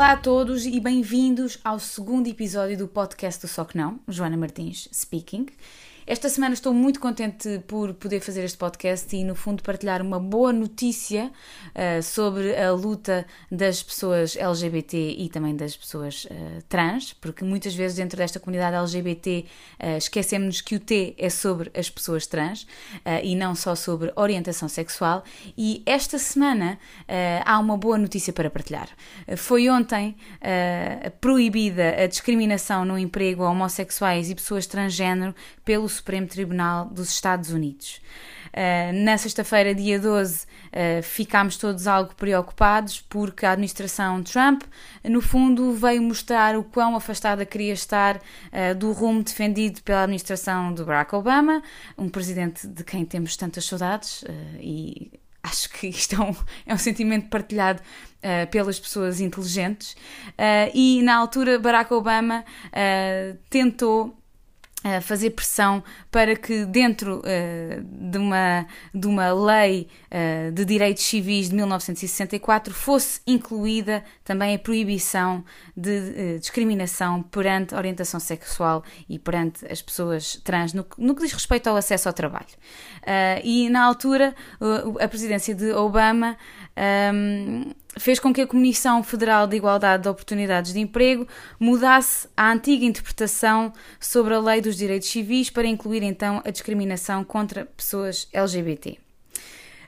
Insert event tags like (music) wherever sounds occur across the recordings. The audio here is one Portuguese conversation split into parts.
Olá a todos e bem-vindos ao segundo episódio do podcast do Só Que Não, Joana Martins speaking. Esta semana estou muito contente por poder fazer este podcast e, no fundo, partilhar uma boa notícia uh, sobre a luta das pessoas LGBT e também das pessoas uh, trans, porque muitas vezes dentro desta comunidade LGBT uh, esquecemos que o T é sobre as pessoas trans e não só sobre orientação sexual. E esta semana há uma boa notícia para partilhar. foi ontem proibida a discriminação no emprego a homossexuais e pessoas transgênero pelo Supremo Tribunal dos Estados Unidos. Uh, na sexta-feira, dia 12, uh, ficámos todos algo preocupados porque a administração Trump, no fundo, veio mostrar o quão afastada queria estar uh, do rumo defendido pela administração de Barack Obama, um presidente de quem temos tantas saudades e acho que isto é um, é um sentimento partilhado uh, pelas pessoas inteligentes. Uh, e na altura, Barack Obama uh, tentou fazer pressão para que dentro uh, de, uma, de uma lei uh, de direitos civis de 1964 fosse incluída também a proibição de uh, discriminação perante orientação sexual e perante as pessoas trans no, no que diz respeito ao acesso ao trabalho. e na altura a presidência de Obama um, fez com que a Comissão Federal de Igualdade de Oportunidades de Emprego mudasse a antiga interpretação sobre a Lei dos Direitos Civis para incluir então a discriminação contra pessoas LGBT.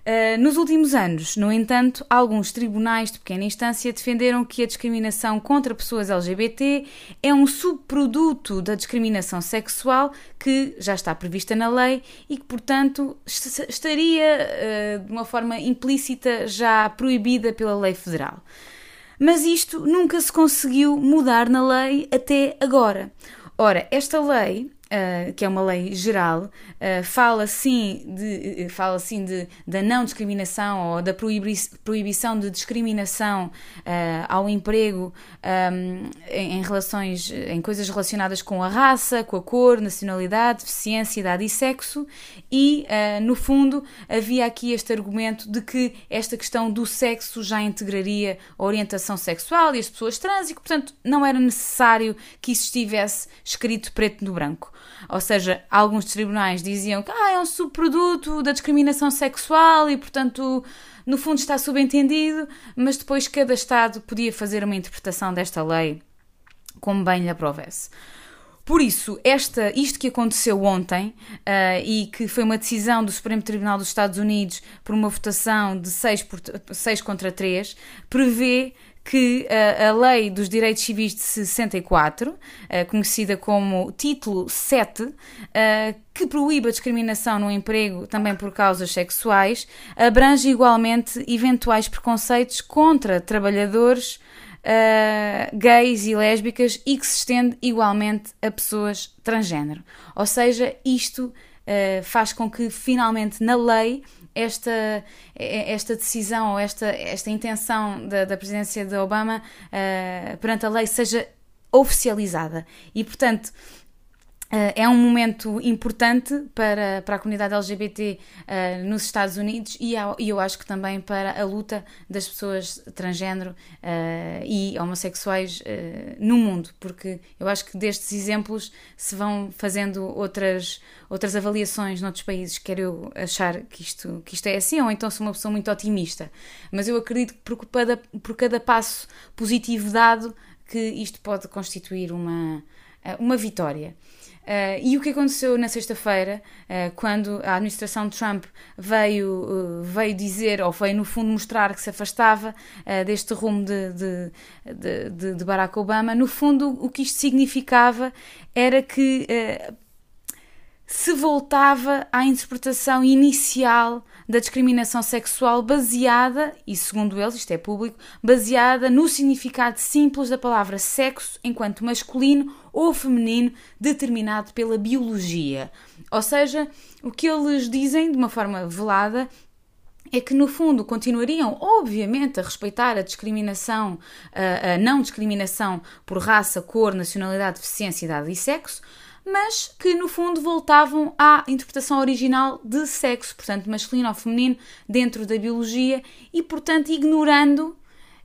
Uh, nos últimos anos, no entanto, alguns tribunais de pequena instância defenderam que a discriminação contra pessoas LGBT é um subproduto da discriminação sexual que já está prevista na lei e que, portanto, estaria uh, de uma forma implícita já proibida pela lei federal. Mas isto nunca se conseguiu mudar na lei até agora. Ora, esta lei uh, que é uma lei geral, uh, fala sim, de, fala sim de, da não discriminação ou da proibi proibição de discriminação uh, ao emprego um, em, em, relações, em coisas relacionadas com a raça, com a cor, nacionalidade, deficiência, idade e sexo, e no fundo havia aqui este argumento de que esta questão do sexo já integraria a orientação sexual e as pessoas trans e que, portanto, não era necessário que isso estivesse escrito preto no branco. Ou seja, alguns tribunais diziam que ah, é um subproduto da discriminação sexual e, portanto, no fundo está subentendido, mas depois cada Estado podia fazer uma interpretação desta lei como bem lhe aprovesse. Por isso, esta, isto que aconteceu ontem uh, e que foi uma decisão do Supremo Tribunal dos Estados Unidos por uma votação de 6, por, 6 contra 3, prevê que a, a Lei dos Direitos Civis de 64, conhecida como Título 7, que proíbe a discriminação no emprego também por causas sexuais, abrange igualmente eventuais preconceitos contra trabalhadores uh, gays e lésbicas e que se estende igualmente a pessoas transgênero. Ou seja, isto uh, faz com que finalmente na lei esta, esta decisão ou esta, esta intenção da, da presidência de Obama uh, perante a lei seja oficializada. E, portanto, é um momento importante para, para a comunidade LGBT uh, nos Estados Unidos e, e, eu acho que também para a luta das pessoas transgênero uh, e homossexuais no mundo, porque eu acho que destes exemplos se vão fazendo outras, outras avaliações noutros países. Quero eu achar que isto, que isto é assim, ou então sou uma pessoa muito otimista, mas eu acredito que por cada, por cada passo positivo dado, que isto pode constituir uma, uma vitória. Uh, e o que aconteceu na sexta-feira, uh, quando a administração de Trump veio, uh, veio dizer, ou veio no fundo mostrar que se afastava deste rumo de, de, de, de, Barack Obama, no fundo o que isto significava era que se voltava à interpretação inicial da discriminação sexual baseada, e segundo eles, isto é público, baseada no significado simples da palavra sexo enquanto masculino ou feminino determinado pela biologia. Ou seja, o que eles dizem de uma forma velada é que no fundo continuariam, obviamente, a respeitar a discriminação, a, não discriminação por raça, cor, nacionalidade, deficiência, idade e sexo, mas que no fundo voltavam à interpretação original de sexo, portanto, masculino ou feminino, dentro da biologia e, portanto, ignorando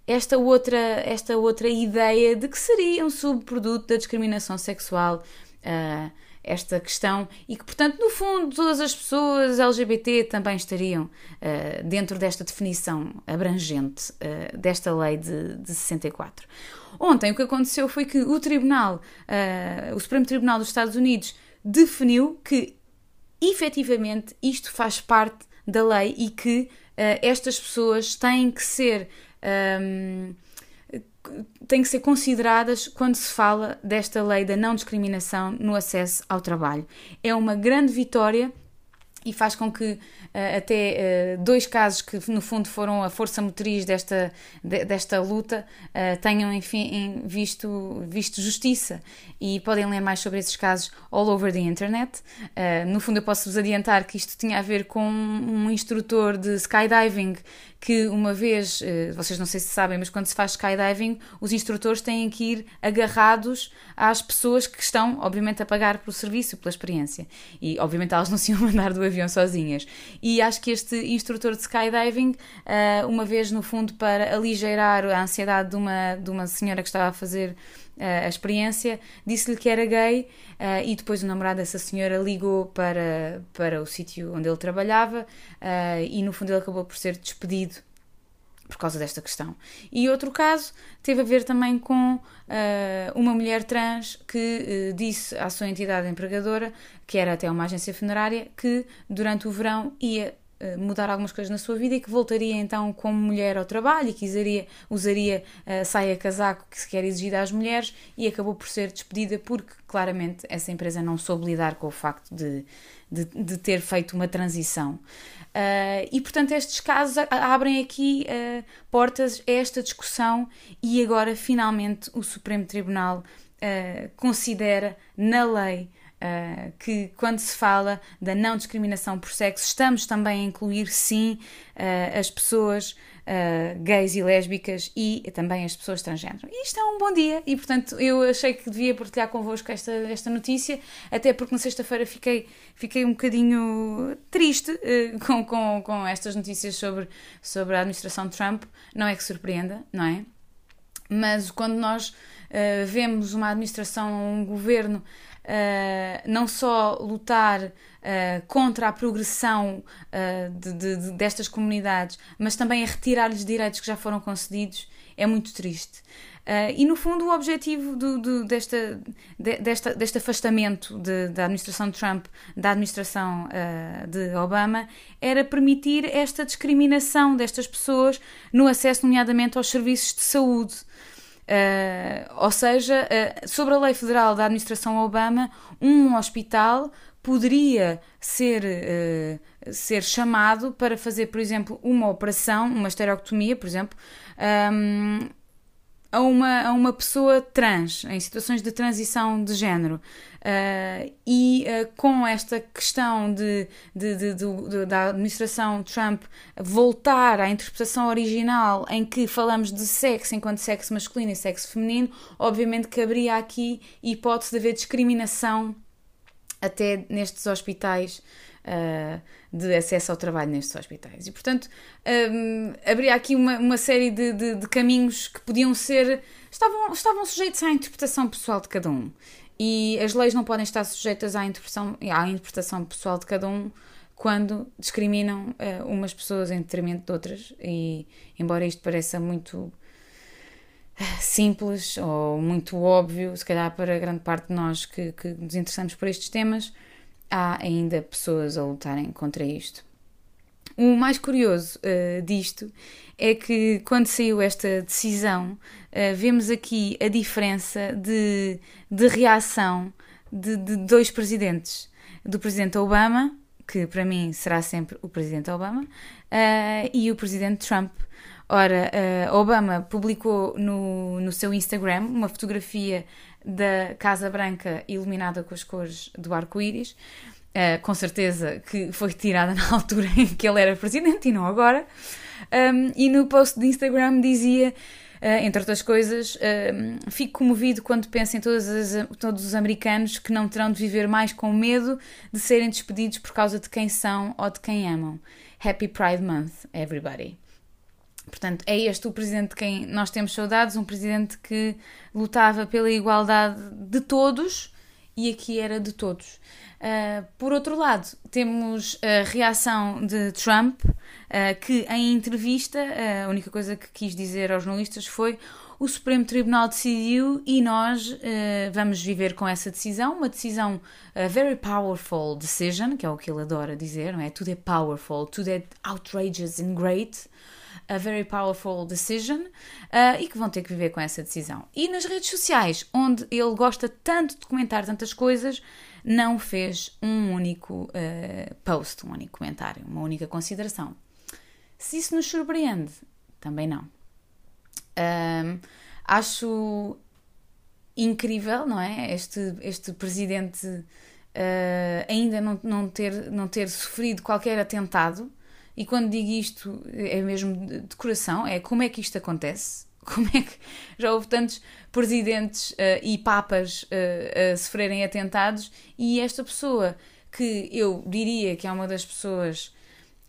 esta outra, esta outra ideia de que seria um subproduto da discriminação sexual. Uh, esta questão e que, portanto, no fundo, todas as pessoas LGBT também estariam uh, dentro desta definição abrangente uh, desta lei de, de 64. Ontem o que aconteceu foi que o Tribunal, uh, o Supremo Tribunal dos Estados Unidos, definiu que efetivamente isto faz parte da lei e que estas pessoas têm que ser. Um, têm que ser consideradas quando se fala desta lei da não discriminação no acesso ao trabalho. É uma grande vitória e faz com que até uh, dois casos que no fundo foram a força motriz desta, de, desta luta uh, tenham enfim visto, visto justiça e podem ler mais sobre esses casos all over the internet. no fundo eu posso vos adiantar que isto tinha a ver com um instrutor de skydiving que uma vez, eh, vocês não sei se sabem, mas quando se faz skydiving, os instrutores têm que ir agarrados às pessoas que estão, obviamente, a pagar pelo serviço, pela experiência. E, obviamente, elas não se iam (laughs) mandar do avião sozinhas. Acho que este instrutor de skydiving, eh, uma vez, no fundo, para aligeirar a ansiedade de uma, de uma senhora que estava a fazer a experiência, disse-lhe que era gay uh, e depois o namorado dessa senhora ligou para, para o sítio onde ele trabalhava uh, e no fundo ele acabou por ser despedido por causa desta questão. E outro caso teve a ver também com uh, uma mulher trans que uh, disse à sua entidade empregadora, que era até uma agência funerária, que durante o verão ia mudar algumas coisas na sua vida e que voltaria então como mulher ao trabalho e que usaria, usaria a saia casaco que se quer exigir às mulheres e acabou por ser despedida porque claramente essa empresa não soube lidar com o facto de, de, de ter feito uma transição. Uh, e portanto estes casos abrem aqui uh, portas a esta discussão e agora finalmente o Supremo Tribunal uh, considera na lei Uh, que quando se fala da não discriminação por sexo, estamos também a incluir, sim, uh, as pessoas uh, gays e lésbicas e também as pessoas transgênero. E isto é um bom dia e, portanto, eu achei que devia partilhar convosco esta, esta notícia, até porque na sexta-feira fiquei, fiquei um bocadinho triste (laughs) com, com, com estas notícias sobre, sobre a administração Trump. Não é que surpreenda, não é? Mas quando nós vemos uma administração, um governo uh, não só lutar uh, contra a progressão uh, de, de, de, destas comunidades, mas também a retirar-lhes direitos que já foram concedidos, é muito triste. E no fundo o objetivo do, do, desta, de, desta, deste afastamento da administração de Trump da administração de Obama era permitir esta discriminação destas pessoas no acesso, nomeadamente, aos serviços de saúde. Uh, ou seja, uh, sobre a lei federal da administração Obama, um hospital poderia ser, uh, ser chamado para fazer, por exemplo, uma operação, uma estereotomia, por exemplo, um, a uma, a uma pessoa trans, em situações de transição de género. Uh, e uh, com esta questão de, de, de, de, da administração Trump voltar à interpretação original em que falamos de sexo enquanto sexo masculino e sexo feminino, obviamente caberia aqui hipótese de haver discriminação até nestes hospitais. Uh, de acesso ao trabalho nestes hospitais. E, portanto, um, haveria aqui uma, uma série de, de, de, caminhos que podiam ser. Estavam, estavam sujeitos à interpretação pessoal de cada um. E as leis não podem estar sujeitas à interpretação, à interpretação pessoal de cada um quando discriminam uh, umas pessoas em detrimento de outras. E, embora isto pareça muito simples ou muito óbvio, se calhar para grande parte de nós que, que nos interessamos por estes temas, há ainda pessoas a lutarem contra isto. O mais curioso uh, disto é que quando saiu esta decisão, uh, vemos aqui a diferença de, de reação de, de, dois presidentes. Do presidente Obama, que para mim será sempre o presidente Obama, uh, e o presidente Trump. Ora, Obama publicou no, no seu Instagram uma fotografia da Casa Branca iluminada com as cores do arco-íris. Uh, com certeza que foi retirada (laughs) na altura em que ele era presidente e não agora. Um, e no post de Instagram dizia, uh, entre outras coisas, um, fico comovido quando penso em as, todos os americanos que não terão de viver mais com medo de serem despedidos por causa de quem são ou de quem amam. Happy Pride Month, everybody. Portanto, é este o presidente de quem nós temos saudades, um presidente que lutava pela igualdade de todos e aqui era de todos. Uh, por outro lado, temos a reação de Trump, uh, que em entrevista, uh, a única coisa que quis dizer aos jornalistas foi o Supremo Tribunal decidiu e nós vamos viver com essa decisão, uma decisão very powerful decision, que é o que ele adora dizer, não é? Tudo é powerful, tudo é outrageous and great a very powerful decision uh, e que vão ter que viver com essa decisão. E nas redes sociais, onde ele gosta tanto de comentar tantas coisas, não fez um único uh, post, um único comentário, uma única consideração. Se isso nos surpreende, também não. Acho incrível, não é? Este, este presidente uh, ainda não, não, ter, não ter sofrido qualquer atentado e quando digo isto, é mesmo de coração, é como é que isto acontece? (laughs) Como é que já houve tantos presidentes uh, e papas uh, a sofrerem atentados e esta pessoa que eu diria que é uma das pessoas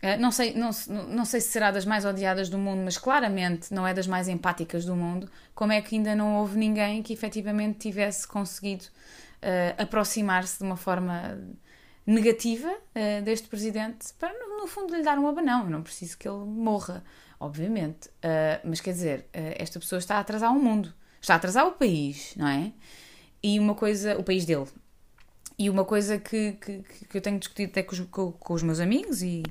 Uh, não, sei, não, não sei se será das mais odiadas do mundo, mas claramente não é das mais empáticas do mundo. Como é que ainda não houve ninguém que efetivamente tivesse conseguido uh, aproximar-se de uma forma negativa uh, deste presidente para, no, no, fundo, lhe dar um abanão. Eu não preciso que ele morra, obviamente. Uh, mas quer dizer, uh, esta pessoa está a atrasar o mundo, está a atrasar o país, não é? E uma coisa, o país dele. E uma coisa que, que, que eu tenho discutido até com os, com, com os meus amigos e,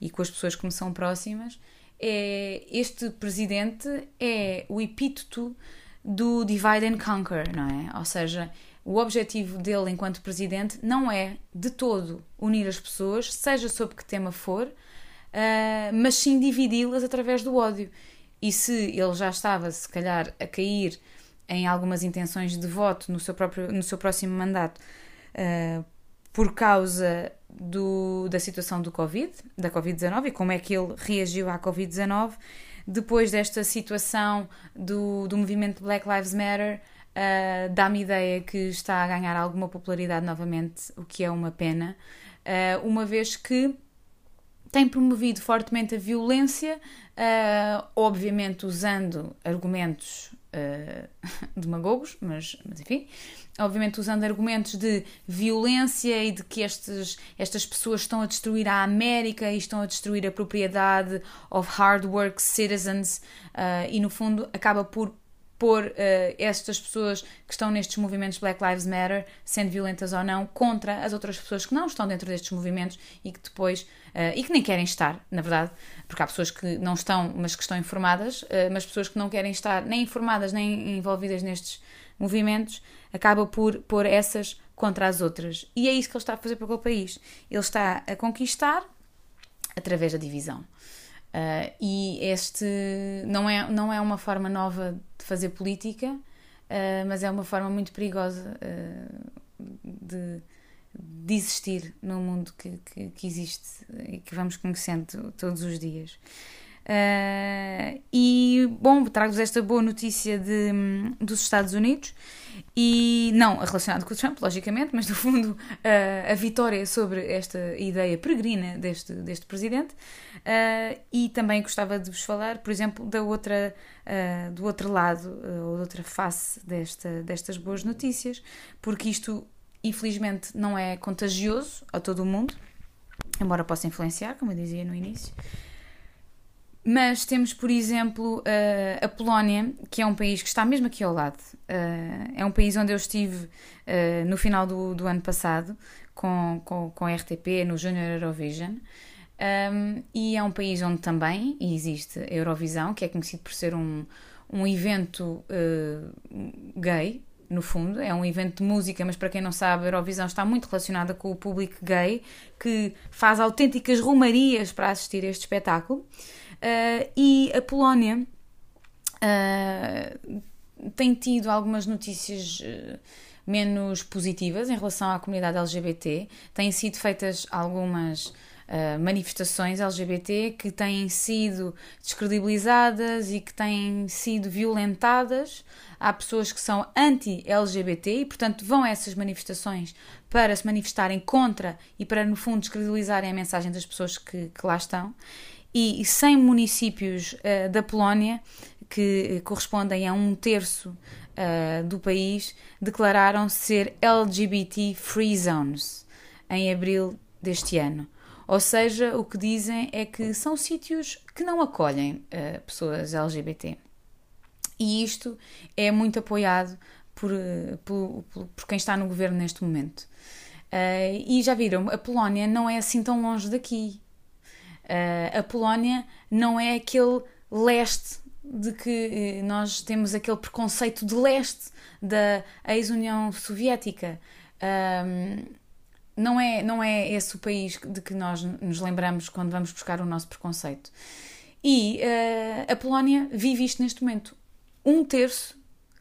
e com as pessoas que me são próximas é este presidente é o epíteto do divide and conquer, não é? Ou seja, o objetivo dele enquanto presidente não é de todo unir as pessoas, seja sobre que tema for, uh, mas sim dividi-las através do ódio. E se ele já estava, se calhar, a cair em algumas intenções de voto no seu, próprio, no seu próximo mandato uh, por causa do, da situação do Covid, da Covid-19 e como é que ele reagiu à Covid-19, depois desta situação do, do movimento Black Lives Matter, uh, dá-me ideia que está a ganhar alguma popularidade novamente, o que é uma pena, uh, uma vez que tem promovido fortemente a violência, uh, obviamente usando argumentos uh, (laughs) demagogos, mas, mas enfim, obviamente usando argumentos de violência e de que estes, estas pessoas estão a destruir a América e estão a destruir a propriedade of hard work citizens uh, e no fundo acaba por pôr uh, estas pessoas que estão nestes movimentos Black Lives Matter, sendo violentas ou não, contra as outras pessoas que não estão dentro destes movimentos e que depois, uh, e que nem querem estar, na verdade, porque há pessoas que não estão, mas que estão informadas, uh, mas pessoas que não querem estar nem informadas nem envolvidas nestes movimentos, acaba por pôr essas contra as outras. E é isso que ele está a fazer para o país. Ele está a conquistar através da divisão. Uh, e este não é, não é uma forma nova de fazer política, uh, mas é uma forma muito perigosa uh, de, de existir no mundo que, que, que, existe e que vamos conhecendo todos os dias. Uh, e, bom, trago-vos esta boa notícia de, dos Estados Unidos e não relacionado com o Trump, logicamente, mas no fundo uh, a vitória sobre esta ideia peregrina deste, deste presidente. Uh, e também gostava de vos falar, por exemplo, da outra, do outro lado, ou da outra face desta, destas boas notícias, porque isto, infelizmente, não é contagioso a todo o mundo, embora possa influenciar, como eu dizia no início. Mas temos, por exemplo, a Polónia, que é um país que está mesmo aqui ao lado. é um país onde eu estive no final do, do ano passado com, com, com a RTP no Junior Eurovision. Um, e é um país onde também existe a Eurovisão, que é conhecido por ser um, um evento gay, no fundo. É um evento de música, mas para quem não sabe, a Eurovisão está muito relacionada com o público gay, que faz autênticas romarias para assistir a este espetáculo. Uh, e a Polónia uh, tem tido algumas notícias uh, menos positivas em relação à comunidade LGBT. Têm sido feitas algumas manifestações LGBT que têm sido descredibilizadas e que têm sido violentadas. Há pessoas que são anti-LGBT e, portanto, vão a essas manifestações para se manifestarem contra e para, no fundo, descredibilizarem a mensagem das pessoas que, que lá estão. E 100 municípios uh, da Polónia, que correspondem a um terço uh, do país, declararam ser LGBT Free Zones em abril deste ano. Ou seja, o que dizem é que são sítios que não acolhem uh, pessoas LGBT. E isto é muito apoiado por, por, por quem está no governo neste momento. Uh, e já viram, a Polónia não é assim tão longe daqui. Uh, a Polónia não é aquele leste de que eh, nós temos aquele preconceito de leste da ex-União Soviética. Um, não é, não é esse o país de que nós nos lembramos quando vamos buscar o nosso preconceito. E uh, a Polónia vive isto neste momento. Um terço,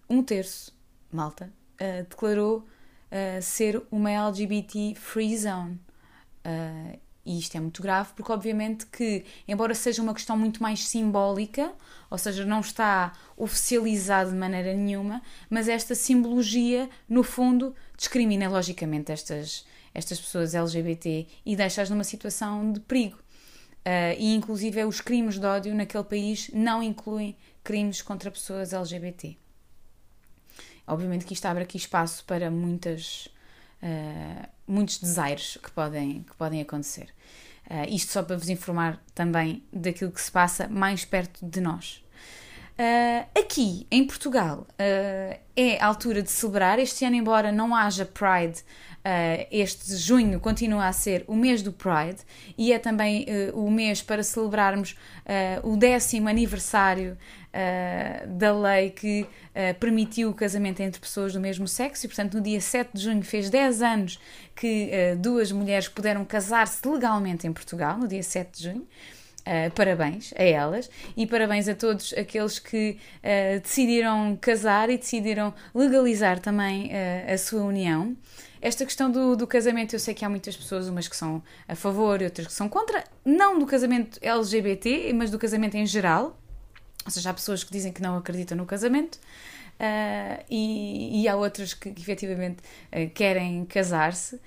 um terço, malta, uh, declarou uh, ser uma LGBT free zone. E isto é muito grave porque, obviamente, que, embora seja uma questão muito mais simbólica, ou seja, não está oficializado de maneira nenhuma, mas esta simbologia, no fundo, discrimina logicamente estas, estas pessoas LGBT e deixa-as numa situação de perigo. Uh, e, inclusive, os crimes de ódio naquele país não incluem crimes contra pessoas LGBT. Obviamente que isto abre aqui espaço para muitas uh, muitos desaires que podem, que podem acontecer. Uh, isto só para vos informar também daquilo que se passa mais perto de nós. Uh, aqui em Portugal é a altura de celebrar. Este ano, embora não haja Pride, este junho continua a ser o mês do Pride e é também o mês para celebrarmos o décimo aniversário uh, da lei que uh, permitiu o casamento entre pessoas do mesmo sexo, e portanto no dia 7 de junho fez 10 anos que uh, duas mulheres puderam casar-se legalmente em Portugal, no dia 7 de junho. Uh, parabéns a elas e parabéns a todos aqueles que uh, decidiram casar e decidiram legalizar também uh, a sua união. Esta questão do, do, casamento, eu sei que há muitas pessoas, umas que são a favor e outras que são contra, não do casamento LGBT, mas do casamento em geral. Ou seja, há pessoas que dizem que não acreditam no casamento uh, e, e, há outras que, que efetivamente uh, querem casar-se. Uh,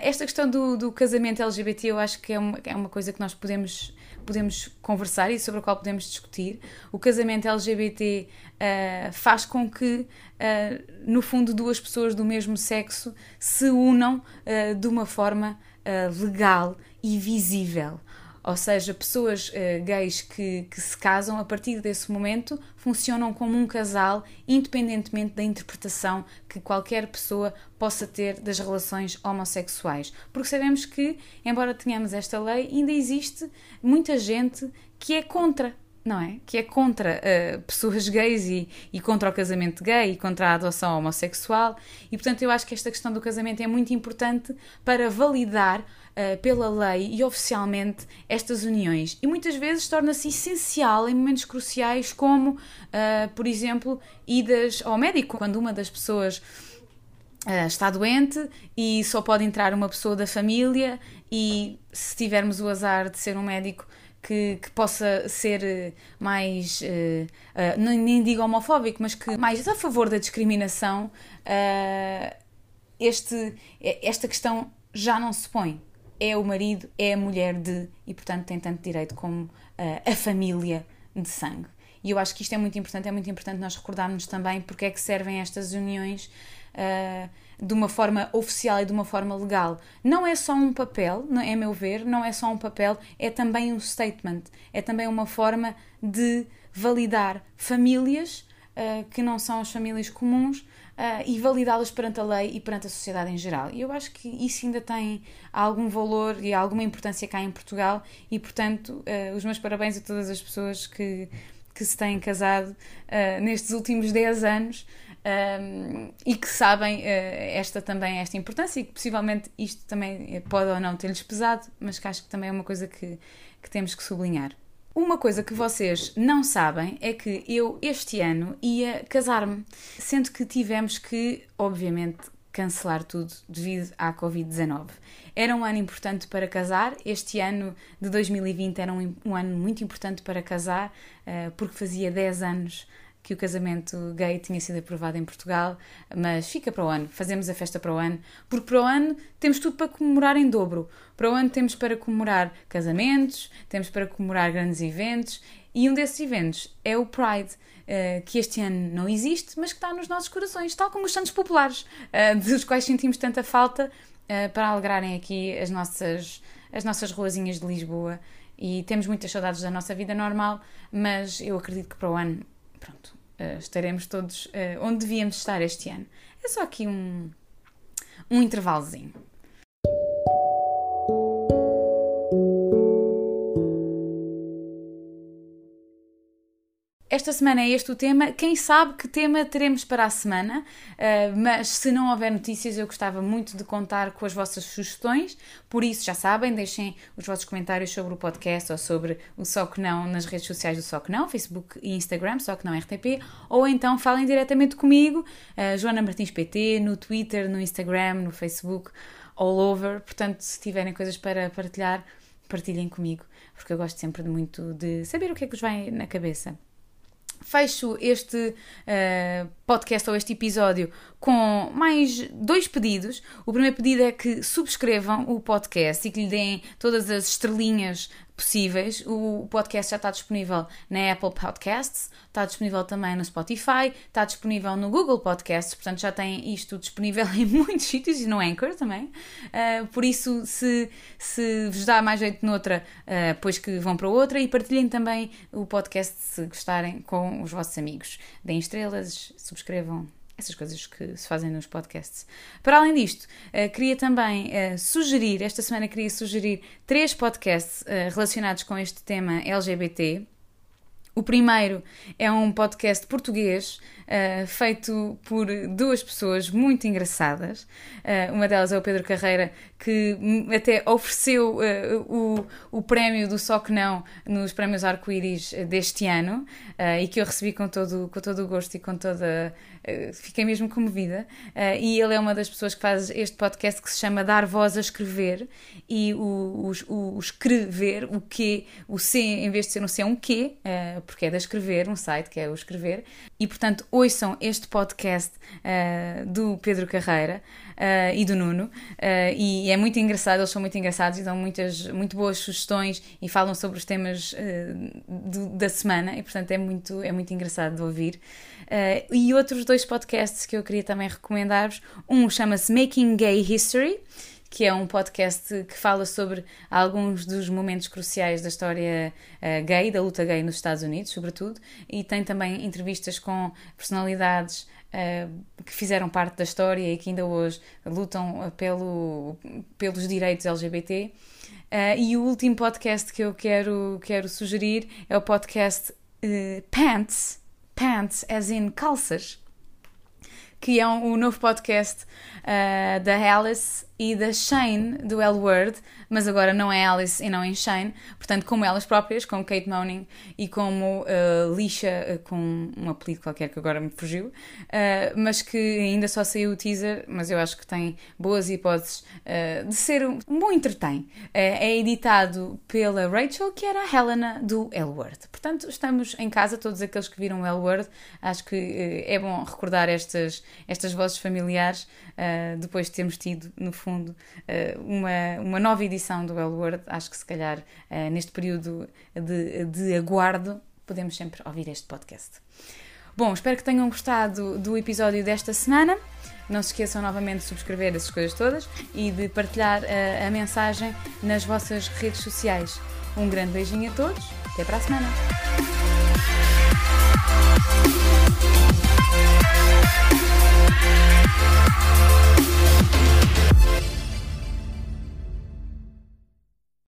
esta questão do, do, casamento LGBT eu acho que é uma, é uma coisa que nós podemos, podemos conversar e sobre a qual podemos discutir. O casamento LGBT faz com que, no fundo, duas pessoas do mesmo sexo se unam de uma forma legal e visível. Ou seja, pessoas uh, gays que, que se casam, a partir desse momento, funcionam como um casal, independentemente da interpretação que qualquer pessoa possa ter das relações homossexuais. Porque sabemos que, embora tenhamos esta lei, ainda existe muita gente que é contra não é? Que é contra uh, pessoas gays e, e, contra o casamento gay e contra a adoção homossexual. E portanto, eu acho que esta questão do casamento é muito importante para validar uh, pela lei e oficialmente estas uniões. E muitas vezes torna-se essencial em momentos cruciais, como, uh, por exemplo, idas ao médico, quando uma das pessoas está doente e só pode entrar uma pessoa da família, e se tivermos o azar de ser um médico. Que, que, possa ser mais, uh, uh, nem digo homofóbico, mas que mais a favor da discriminação, este, esta questão já não se põe é o marido, é a mulher de, e portanto tem tanto direito como a família de sangue. E eu acho que isto é muito importante, é muito importante nós recordarmos também porque é que servem estas uniões uh, de uma forma oficial e de uma forma legal. Não é só um papel, é meu ver, não é só um papel, é também um statement, é também uma forma de validar famílias uh, que não são as famílias comuns, uh, e validá-las perante a lei e perante a sociedade em geral. E eu acho que isso ainda tem algum valor e alguma importância cá em Portugal e, portanto, uh, os meus parabéns a todas as pessoas que, que se têm casado nestes últimos 10 anos. E que sabem uh, esta também esta importância e que possivelmente isto também pode ou não ter-lhes pesado, mas que acho que também é uma coisa que, que temos que sublinhar. Uma coisa que vocês não sabem é que eu este ano ia casar-me, sendo que tivemos que, obviamente, cancelar tudo devido à Covid-19. Era um ano importante para casar, este ano de 2020 era um, um ano muito importante para casar, uh, porque fazia 10 anos que o casamento gay tinha sido aprovado em Portugal, mas fica para o ano, fazemos a festa para o ano, porque para o ano temos tudo para comemorar em dobro. Para o ano temos para comemorar casamentos, temos para comemorar grandes eventos, e um desses eventos é o Pride. Uh, que este ano não existe, mas que está nos nossos corações, tal como os Santos Populares, uh, (laughs) dos quais sentimos tanta falta uh, para alegrarem aqui as nossas, as nossas ruazinhas de Lisboa. E temos muitas saudades da nossa vida normal, mas eu acredito que para o ano, pronto, estaremos todos onde devíamos estar este ano. É só aqui um, um intervalozinho. Esta semana é este o tema. Quem sabe que tema teremos para a semana, uh, mas se não houver notícias, eu gostava muito de contar com as vossas sugestões. Por isso, já sabem, deixem os vossos comentários sobre o podcast ou sobre o Só Que Não nas redes sociais do Só Que Não, Facebook e Instagram, Só Que Não RTP, ou então falem diretamente comigo, uh, Joana Martins PT, no Twitter, no Instagram, no Facebook, all over. Portanto, se tiverem coisas para partilhar, partilhem comigo, porque eu gosto sempre muito de saber o que é que vos vai na cabeça fecho este uh, podcast ou este episódio com mais dois pedidos. O primeiro pedido é que subscrevam o podcast e que lhe deem todas as estrelinhas possíveis. O podcast já está disponível na Apple Podcasts, está disponível também no Spotify, está disponível no Google Podcasts, portanto já tem isto disponível (laughs) em muitos sítios e no Anchor também. Uh, por isso, se, se vos dá mais jeito noutra, uh, pois que vão para outra e partilhem também o podcast se gostarem com os vossos amigos. Deem estrelas, subscrevam, essas coisas que se fazem nos podcasts. Para além disto, uh, queria também uh, sugerir, esta semana queria sugerir três podcasts uh, relacionados com este tema LGBT. O primeiro é um podcast português uh, feito por duas pessoas muito engraçadas. Uh, uma delas é o Pedro Carreira, que até ofereceu uh, o, o prémio do Só Que Não nos prémios Arco-Íris deste ano e que eu recebi com todo, com todo o gosto e com toda. fiquei mesmo comovida. e ele é uma das pessoas que faz este podcast que se chama Dar Voz a Escrever e o, o, o escrever, o que, o C, em vez de ser um C, é um Q, porque é da escrever, um site que é o escrever, e portanto ouçam este podcast uh, do Pedro Carreira uh, e do Nuno, uh, e é muito engraçado, eles são muito engraçados e dão muitas, muito boas sugestões e falam sobre os temas do, da semana, e portanto é muito, é muito engraçado de ouvir. e outros dois podcasts que eu queria também recomendar-vos, um chama-se Making Gay History, que é um podcast que fala sobre alguns dos momentos cruciais da história uh, gay, da luta gay nos Estados Unidos, sobretudo, e tem também entrevistas com personalidades uh, que fizeram parte da história e que ainda hoje lutam pelo, pelos direitos LGBT. Uh, eh, e o último podcast que eu quero, quero sugerir é o podcast Pants, Pants as in calças, que é um, um novo podcast da Alice e da Shane do L Word, mas agora não é Alice e não é Shane, portanto, como elas próprias, como Kate Moaning e como uh, Lisha, uh, com um apelido qualquer que agora me fugiu, uh, mas que ainda só saiu o teaser, mas eu acho que tem boas hipóteses de ser um, um bom entretém. é editado pela Rachel, que era a Helena do L Word. Portanto, estamos em casa, todos aqueles que viram o L Word, acho que é bom recordar estas, estas vozes familiares depois de termos tido, no fundo, fundo, eh, uma, uma nova edição do L Acho que se calhar eh, neste período de, de aguardo podemos sempre ouvir este podcast. Bom, espero que tenham gostado do episódio desta semana. Não se esqueçam novamente de subscrever essas coisas todas e de partilhar a, a mensagem nas vossas redes sociais. Um grande beijinho a todos, até para a semana!